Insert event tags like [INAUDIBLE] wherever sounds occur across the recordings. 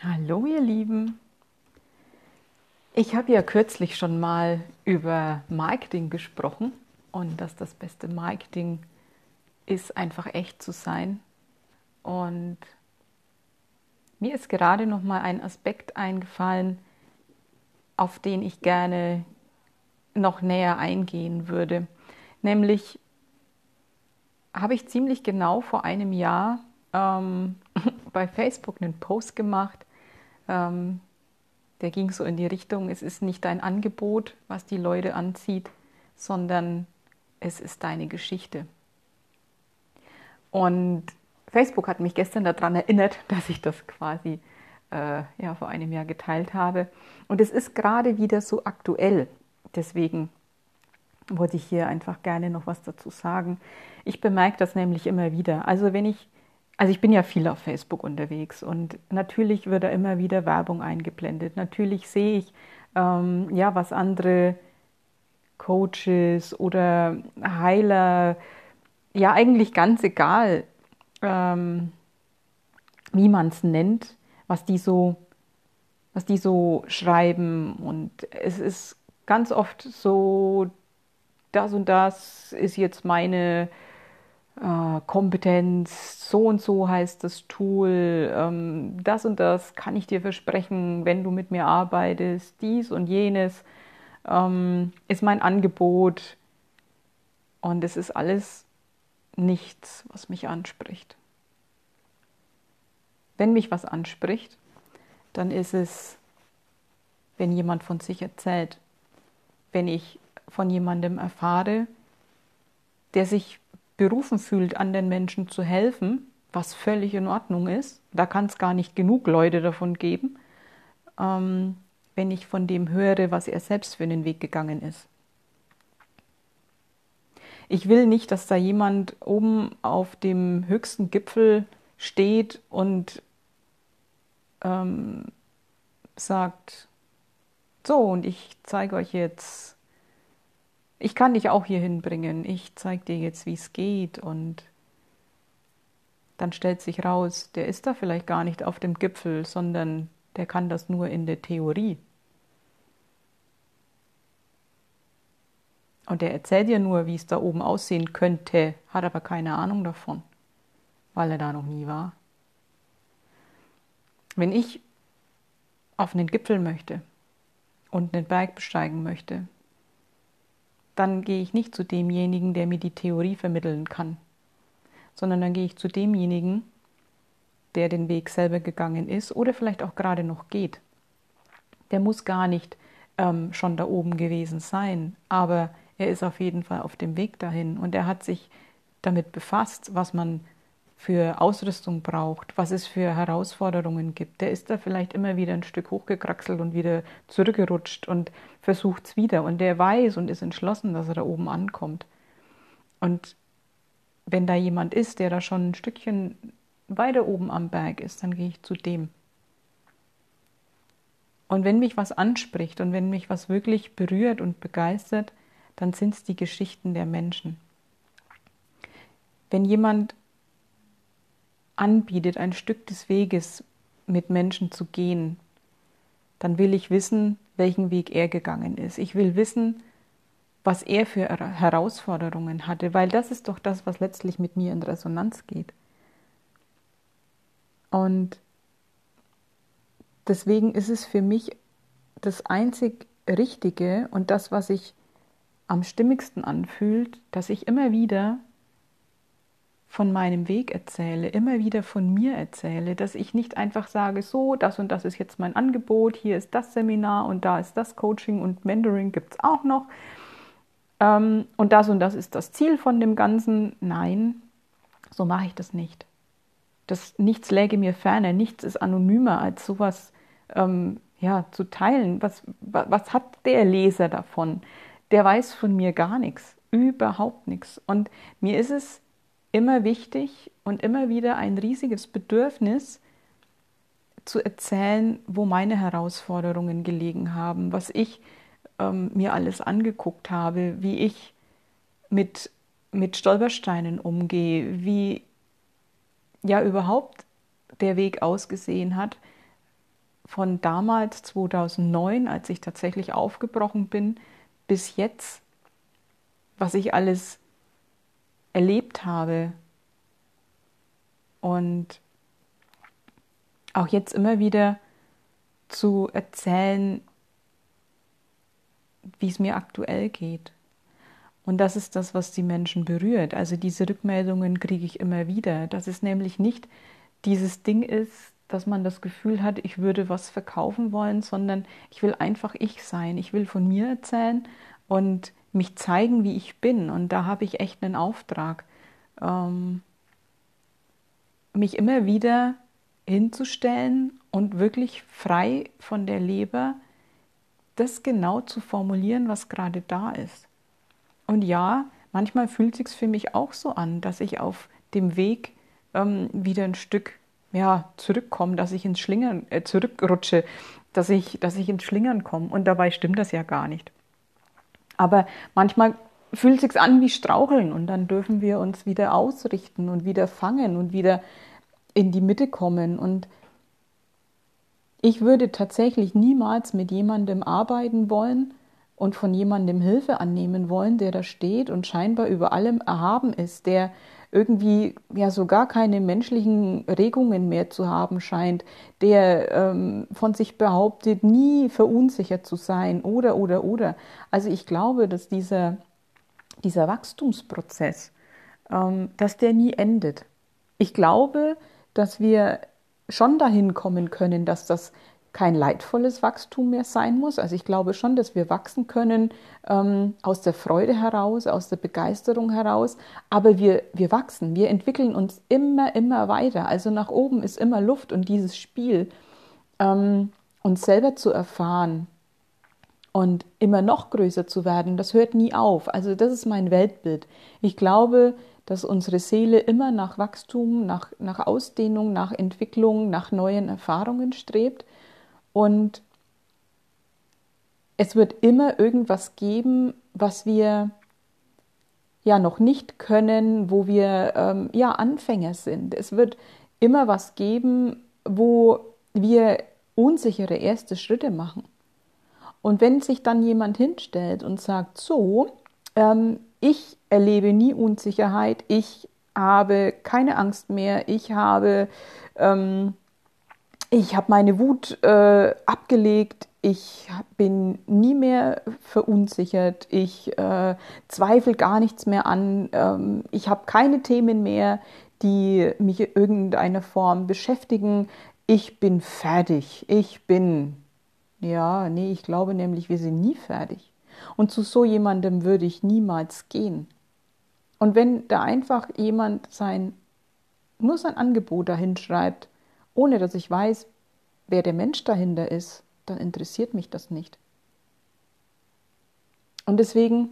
Hallo ihr Lieben. Ich habe ja kürzlich schon mal über Marketing gesprochen und dass das beste Marketing ist, einfach echt zu sein. Und mir ist gerade noch mal ein Aspekt eingefallen, auf den ich gerne noch näher eingehen würde. Nämlich habe ich ziemlich genau vor einem Jahr ähm, [LAUGHS] bei Facebook einen Post gemacht, ähm, der ging so in die Richtung, es ist nicht dein Angebot, was die Leute anzieht, sondern es ist deine Geschichte. Und Facebook hat mich gestern daran erinnert, [LAUGHS] dass ich das quasi äh, ja, vor einem Jahr geteilt habe. Und es ist gerade wieder so aktuell. Deswegen wollte ich hier einfach gerne noch was dazu sagen. Ich bemerke das nämlich immer wieder. Also wenn ich also ich bin ja viel auf Facebook unterwegs und natürlich wird da immer wieder Werbung eingeblendet. Natürlich sehe ich, ähm, ja, was andere Coaches oder Heiler, ja eigentlich ganz egal, ähm, wie man es nennt, was die so, was die so schreiben. Und es ist ganz oft so, das und das ist jetzt meine äh, Kompetenz, so und so heißt das Tool, ähm, das und das kann ich dir versprechen, wenn du mit mir arbeitest, dies und jenes ähm, ist mein Angebot. Und es ist alles nichts, was mich anspricht. Wenn mich was anspricht, dann ist es, wenn jemand von sich erzählt, wenn ich von jemandem erfahre, der sich berufen fühlt, anderen Menschen zu helfen, was völlig in Ordnung ist. Da kann es gar nicht genug Leute davon geben, ähm, wenn ich von dem höre, was er selbst für einen Weg gegangen ist. Ich will nicht, dass da jemand oben auf dem höchsten Gipfel steht und ähm, sagt, so, und ich zeige euch jetzt, ich kann dich auch hier hinbringen, ich zeige dir jetzt, wie es geht und dann stellt sich raus, der ist da vielleicht gar nicht auf dem Gipfel, sondern der kann das nur in der Theorie. Und der erzählt dir nur, wie es da oben aussehen könnte, hat aber keine Ahnung davon, weil er da noch nie war. Wenn ich auf einen Gipfel möchte und einen Berg besteigen möchte, dann gehe ich nicht zu demjenigen, der mir die Theorie vermitteln kann, sondern dann gehe ich zu demjenigen, der den Weg selber gegangen ist oder vielleicht auch gerade noch geht. Der muss gar nicht ähm, schon da oben gewesen sein, aber er ist auf jeden Fall auf dem Weg dahin und er hat sich damit befasst, was man für Ausrüstung braucht, was es für Herausforderungen gibt. Der ist da vielleicht immer wieder ein Stück hochgekraxelt und wieder zurückgerutscht und versucht es wieder. Und der weiß und ist entschlossen, dass er da oben ankommt. Und wenn da jemand ist, der da schon ein Stückchen weiter oben am Berg ist, dann gehe ich zu dem. Und wenn mich was anspricht und wenn mich was wirklich berührt und begeistert, dann sind es die Geschichten der Menschen. Wenn jemand anbietet, ein Stück des Weges mit Menschen zu gehen, dann will ich wissen, welchen Weg er gegangen ist. Ich will wissen, was er für Herausforderungen hatte, weil das ist doch das, was letztlich mit mir in Resonanz geht. Und deswegen ist es für mich das einzig Richtige und das, was sich am stimmigsten anfühlt, dass ich immer wieder von meinem Weg erzähle, immer wieder von mir erzähle, dass ich nicht einfach sage, so, das und das ist jetzt mein Angebot, hier ist das Seminar und da ist das Coaching und Mentoring gibt es auch noch ähm, und das und das ist das Ziel von dem Ganzen. Nein, so mache ich das nicht. Das nichts läge mir ferner, nichts ist anonymer als sowas ähm, ja, zu teilen. Was, was hat der Leser davon? Der weiß von mir gar nichts, überhaupt nichts. Und mir ist es immer wichtig und immer wieder ein riesiges Bedürfnis zu erzählen, wo meine Herausforderungen gelegen haben, was ich ähm, mir alles angeguckt habe, wie ich mit, mit Stolpersteinen umgehe, wie ja überhaupt der Weg ausgesehen hat, von damals 2009, als ich tatsächlich aufgebrochen bin, bis jetzt, was ich alles erlebt habe und auch jetzt immer wieder zu erzählen, wie es mir aktuell geht. Und das ist das, was die Menschen berührt. Also diese Rückmeldungen kriege ich immer wieder, dass es nämlich nicht dieses Ding ist, dass man das Gefühl hat, ich würde was verkaufen wollen, sondern ich will einfach ich sein. Ich will von mir erzählen und mich zeigen, wie ich bin. Und da habe ich echt einen Auftrag, ähm, mich immer wieder hinzustellen und wirklich frei von der Leber das genau zu formulieren, was gerade da ist. Und ja, manchmal fühlt sich für mich auch so an, dass ich auf dem Weg ähm, wieder ein Stück ja, zurückkomme, dass ich ins Schlingern äh, zurückrutsche, dass ich, dass ich ins Schlingern komme. Und dabei stimmt das ja gar nicht. Aber manchmal fühlt sich an wie Straucheln und dann dürfen wir uns wieder ausrichten und wieder fangen und wieder in die Mitte kommen. Und ich würde tatsächlich niemals mit jemandem arbeiten wollen und von jemandem Hilfe annehmen wollen, der da steht und scheinbar über allem erhaben ist, der irgendwie ja so gar keine menschlichen Regungen mehr zu haben scheint, der ähm, von sich behauptet, nie verunsichert zu sein oder oder oder. Also ich glaube, dass dieser, dieser Wachstumsprozess, ähm, dass der nie endet. Ich glaube, dass wir schon dahin kommen können, dass das kein leidvolles Wachstum mehr sein muss. Also ich glaube schon, dass wir wachsen können ähm, aus der Freude heraus, aus der Begeisterung heraus, aber wir, wir wachsen, wir entwickeln uns immer, immer weiter. Also nach oben ist immer Luft und dieses Spiel, ähm, uns selber zu erfahren und immer noch größer zu werden, das hört nie auf. Also das ist mein Weltbild. Ich glaube, dass unsere Seele immer nach Wachstum, nach, nach Ausdehnung, nach Entwicklung, nach neuen Erfahrungen strebt. Und es wird immer irgendwas geben, was wir ja noch nicht können, wo wir ähm, ja Anfänger sind. Es wird immer was geben, wo wir unsichere erste Schritte machen. Und wenn sich dann jemand hinstellt und sagt, so, ähm, ich erlebe nie Unsicherheit, ich habe keine Angst mehr, ich habe, ähm, ich habe meine Wut äh, abgelegt, ich bin nie mehr verunsichert, ich äh, zweifle gar nichts mehr an, ähm, ich habe keine Themen mehr, die mich in irgendeiner Form beschäftigen. Ich bin fertig, ich bin, ja, nee, ich glaube nämlich, wir sind nie fertig. Und zu so jemandem würde ich niemals gehen. Und wenn da einfach jemand sein, nur sein Angebot dahin schreibt, ohne dass ich weiß, wer der Mensch dahinter ist, dann interessiert mich das nicht. Und deswegen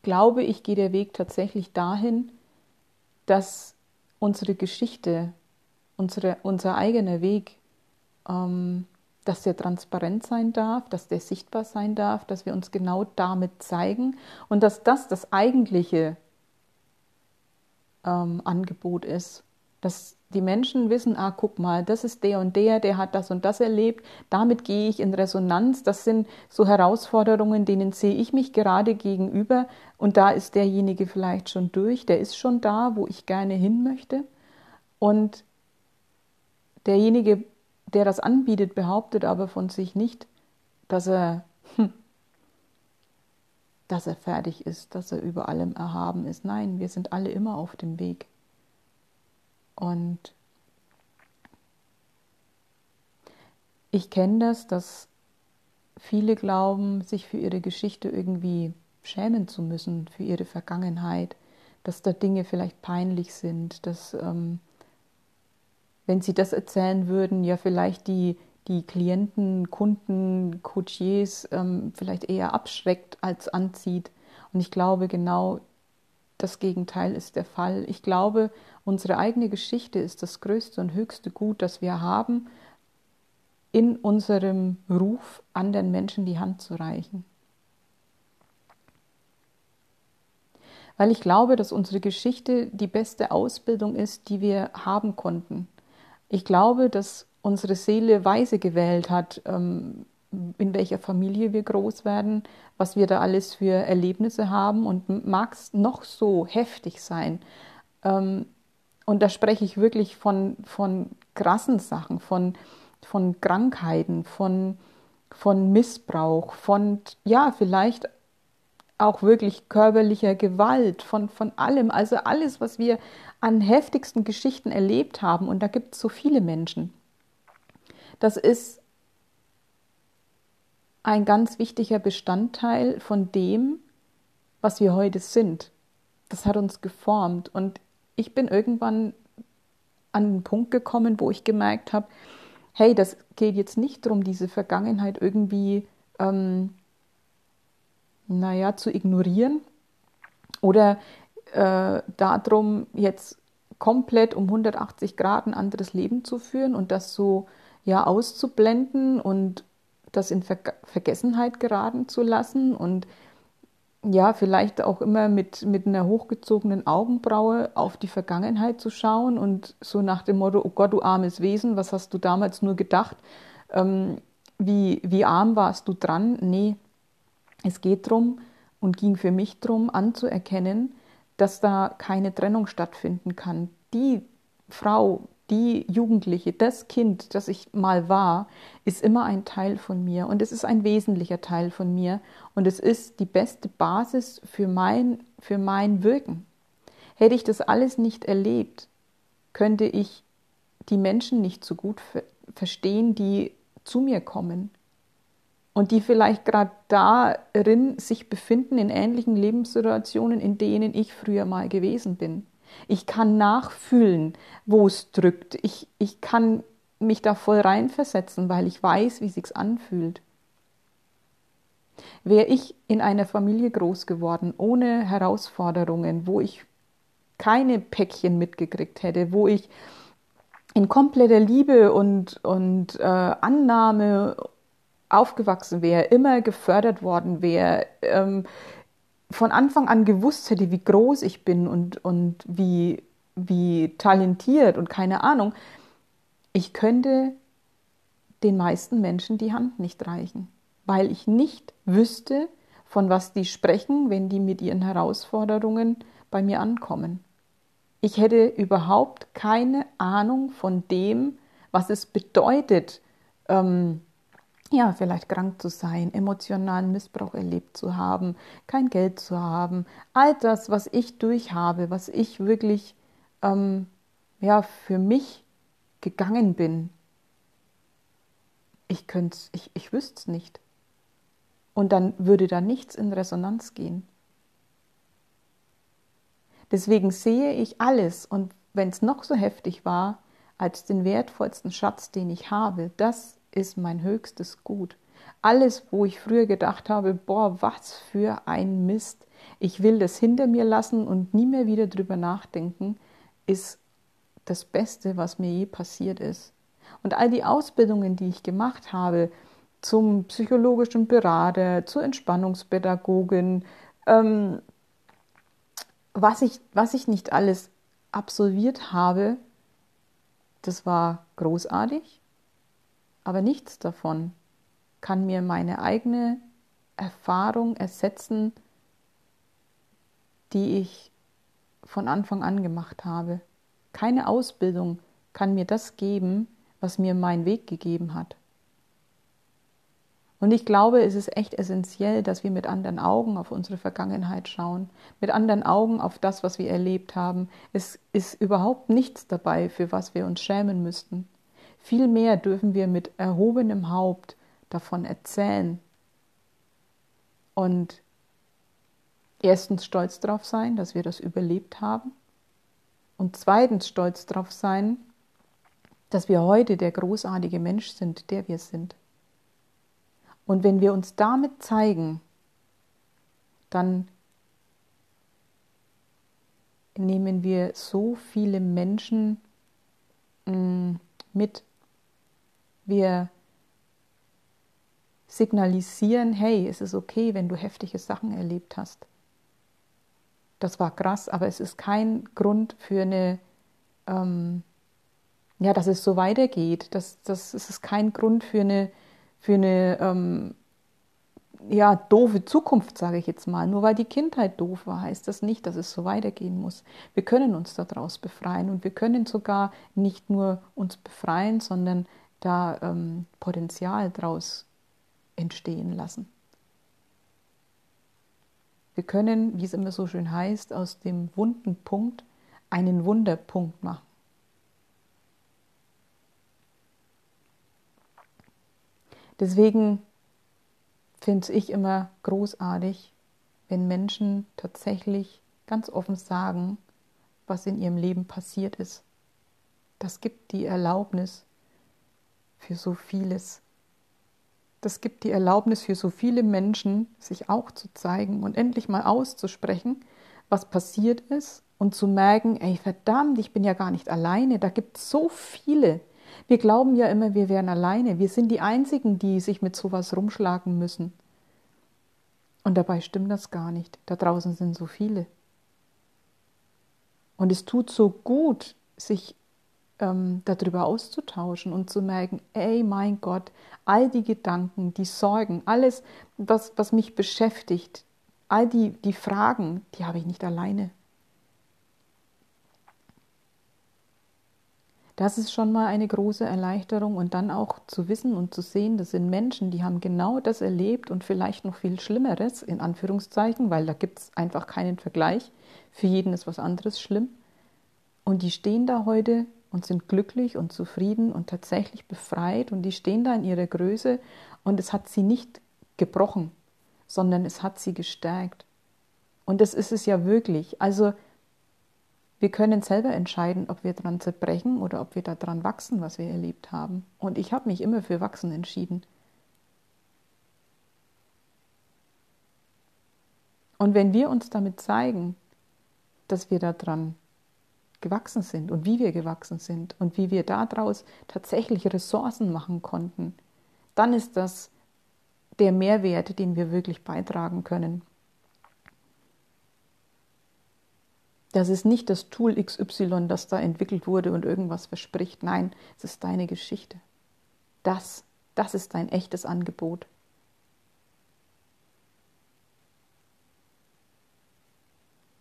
glaube ich, geht der Weg tatsächlich dahin, dass unsere Geschichte, unsere, unser eigener Weg ähm, dass der transparent sein darf, dass der sichtbar sein darf, dass wir uns genau damit zeigen und dass das das eigentliche ähm, Angebot ist, dass die Menschen wissen, ah, guck mal, das ist der und der, der hat das und das erlebt, damit gehe ich in Resonanz, das sind so Herausforderungen, denen sehe ich mich gerade gegenüber und da ist derjenige vielleicht schon durch, der ist schon da, wo ich gerne hin möchte und derjenige der das anbietet, behauptet aber von sich nicht, dass er, hm, dass er fertig ist, dass er über allem erhaben ist. Nein, wir sind alle immer auf dem Weg. Und ich kenne das, dass viele glauben, sich für ihre Geschichte irgendwie schämen zu müssen, für ihre Vergangenheit, dass da Dinge vielleicht peinlich sind, dass ähm, wenn Sie das erzählen würden, ja vielleicht die, die Klienten, Kunden, Coachiers ähm, vielleicht eher abschreckt als anzieht. Und ich glaube, genau das Gegenteil ist der Fall. Ich glaube, unsere eigene Geschichte ist das größte und höchste Gut, das wir haben, in unserem Ruf anderen Menschen die Hand zu reichen. Weil ich glaube, dass unsere Geschichte die beste Ausbildung ist, die wir haben konnten Ich glaube, dass unsere Seele weise gewählt hat, ähm, in welcher Familie wir groß werden, was wir da alles für Erlebnisse haben und mag es noch so heftig sein. Ähm, und da spreche ich wirklich von, von krassen Sachen, von, von Krankheiten, von, von Missbrauch, von, ja, vielleicht auch wirklich körperlicher Gewalt, von, von allem, also alles, was wir an heftigsten Geschichten erlebt haben. Und da gibt es so viele Menschen. Das ist ein ganz wichtiger Bestandteil von dem, was wir heute sind. Das hat uns geformt. Und ich bin irgendwann an den Punkt gekommen, wo ich gemerkt habe, hey, das geht jetzt nicht darum, diese Vergangenheit irgendwie, ähm, naja, zu ignorieren oder äh, darum, jetzt komplett um 180 Grad ein anderes Leben zu führen und das so ja auszublenden und das in Ver Vergessenheit geraten zu lassen und ja, vielleicht auch immer mit, mit einer hochgezogenen Augenbraue auf die Vergangenheit zu schauen und so nach dem Motto, oh Gott, du armes Wesen, was hast du damals nur gedacht? Ähm, wie, wie arm warst du dran? Nee, es geht darum und ging für mich darum, anzuerkennen, dass da keine Trennung stattfinden kann. Die Frau, die Jugendliche, das Kind, das ich mal war, ist immer ein Teil von mir und es ist ein wesentlicher Teil von mir und es ist die beste Basis für mein, für mein Wirken. Hätte ich das alles nicht erlebt, könnte ich die Menschen nicht so gut verstehen, die zu mir kommen und die vielleicht gerade darin sich befinden in ähnlichen Lebenssituationen, in denen ich früher mal gewesen bin. Ich kann nachfühlen, wo es drückt. Ich, ich kann mich da voll reinversetzen, weil ich weiß, wie sich's anfühlt. Wäre ich in einer Familie groß geworden, ohne Herausforderungen, wo ich keine Päckchen mitgekriegt hätte, wo ich in kompletter Liebe und, und äh, Annahme aufgewachsen wäre, immer gefördert worden wäre, ähm, von Anfang an gewusst hätte, wie groß ich bin und, und wie, wie talentiert und keine Ahnung, ich könnte den meisten Menschen die Hand nicht reichen, weil ich nicht wüsste, von was die sprechen, wenn die mit ihren Herausforderungen bei mir ankommen. Ich hätte überhaupt keine Ahnung von dem, was es bedeutet, ähm, ja, vielleicht krank zu sein, emotionalen Missbrauch erlebt zu haben, kein Geld zu haben, all das, was ich durchhabe, was ich wirklich ähm, ja, für mich gegangen bin. Ich könnte ich, ich wüsste es nicht. Und dann würde da nichts in Resonanz gehen. Deswegen sehe ich alles und wenn es noch so heftig war, als den wertvollsten Schatz, den ich habe, das ist mein höchstes Gut. Alles, wo ich früher gedacht habe, boah, was für ein Mist, ich will das hinter mir lassen und nie mehr wieder drüber nachdenken, ist das Beste, was mir je passiert ist. Und all die Ausbildungen, die ich gemacht habe, zum psychologischen Berater, zur Entspannungspädagogin, ähm, was, ich, was ich nicht alles absolviert habe, das war großartig aber nichts davon kann mir meine eigene Erfahrung ersetzen, die ich von Anfang an gemacht habe. Keine Ausbildung kann mir das geben, was mir mein Weg gegeben hat. Und ich glaube, es ist echt essentiell, dass wir mit anderen Augen auf unsere Vergangenheit schauen, mit anderen Augen auf das, was wir erlebt haben. Es ist überhaupt nichts dabei, für was wir uns schämen müssten. Vielmehr dürfen wir mit erhobenem Haupt davon erzählen und erstens stolz darauf sein, dass wir das überlebt haben und zweitens stolz darauf sein, dass wir heute der großartige Mensch sind, der wir sind. Und wenn wir uns damit zeigen, dann nehmen wir so viele Menschen mm, mit wir signalisieren, hey, es ist okay, wenn du heftige Sachen erlebt hast. Das war krass, aber es ist kein Grund für eine, ähm, ja, dass es so weitergeht. Das, das, das ist kein Grund für eine, für eine ähm, ja, doofe Zukunft, sage ich jetzt mal. Nur weil die Kindheit doof war, heißt das nicht, dass es so weitergehen muss. Wir können uns daraus befreien und wir können sogar nicht nur uns befreien, sondern da ähm, Potenzial daraus entstehen lassen. Wir können, wie es immer so schön heißt, aus dem wunden Punkt einen Wunderpunkt machen. Deswegen finde ich immer großartig, wenn Menschen tatsächlich ganz offen sagen, was in ihrem Leben passiert ist. Das gibt die Erlaubnis für so vieles. Das gibt die Erlaubnis für so viele Menschen, sich auch zu zeigen und endlich mal auszusprechen, was passiert ist und zu merken, ey verdammt, ich bin ja gar nicht alleine, da gibt es so viele, wir glauben ja immer, wir wären alleine. Wir sind die Einzigen, die sich mit sowas rumschlagen müssen. Und dabei stimmt das gar nicht. Da draußen sind so viele. Und es tut so gut, sich ähm, darüber auszutauschen und zu merken, ey mein Gott, all die Gedanken, die Sorgen, alles, was, was mich beschäftigt, all die, die Fragen, die habe ich nicht alleine. Das ist schon mal eine große Erleichterung und dann auch zu wissen und zu sehen, das sind Menschen, die haben genau das erlebt und vielleicht noch viel Schlimmeres, in Anführungszeichen, weil da gibt es einfach keinen Vergleich. Für jeden ist was anderes schlimm. Und die stehen da heute und sind glücklich und zufrieden und tatsächlich befreit und die stehen da in ihrer Größe und es hat sie nicht gebrochen, sondern es hat sie gestärkt. Und das ist es ja wirklich. Also wir können selber entscheiden, ob wir daran zerbrechen oder ob wir daran wachsen, was wir erlebt haben. Und ich habe mich immer für wachsen entschieden. Und wenn wir uns damit zeigen, dass wir daran gewachsen sind und wie wir gewachsen sind und wie wir daraus tatsächlich Ressourcen machen konnten, dann ist das der Mehrwert, den wir wirklich beitragen können. Das ist nicht das Tool XY, das da entwickelt wurde und irgendwas verspricht. Nein, es ist deine Geschichte. Das, das ist dein echtes Angebot.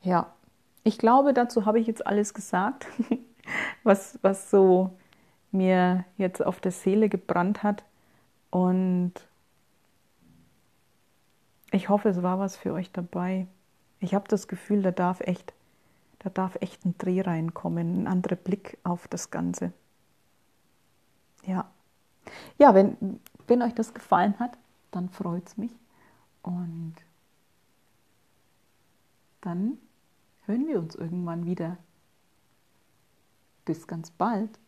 Ja, ich glaube, dazu habe ich jetzt alles gesagt, [LAUGHS] was, was so mir jetzt auf der Seele gebrannt hat. Und ich hoffe, es war was für euch dabei. Ich habe das Gefühl, da darf echt da darf echt ein Dreh reinkommen, ein anderer Blick auf das Ganze. Ja. Ja, wenn, wenn euch das gefallen hat, dann freut es mich. Und dann hören wir uns irgendwann wieder. Bis ganz bald.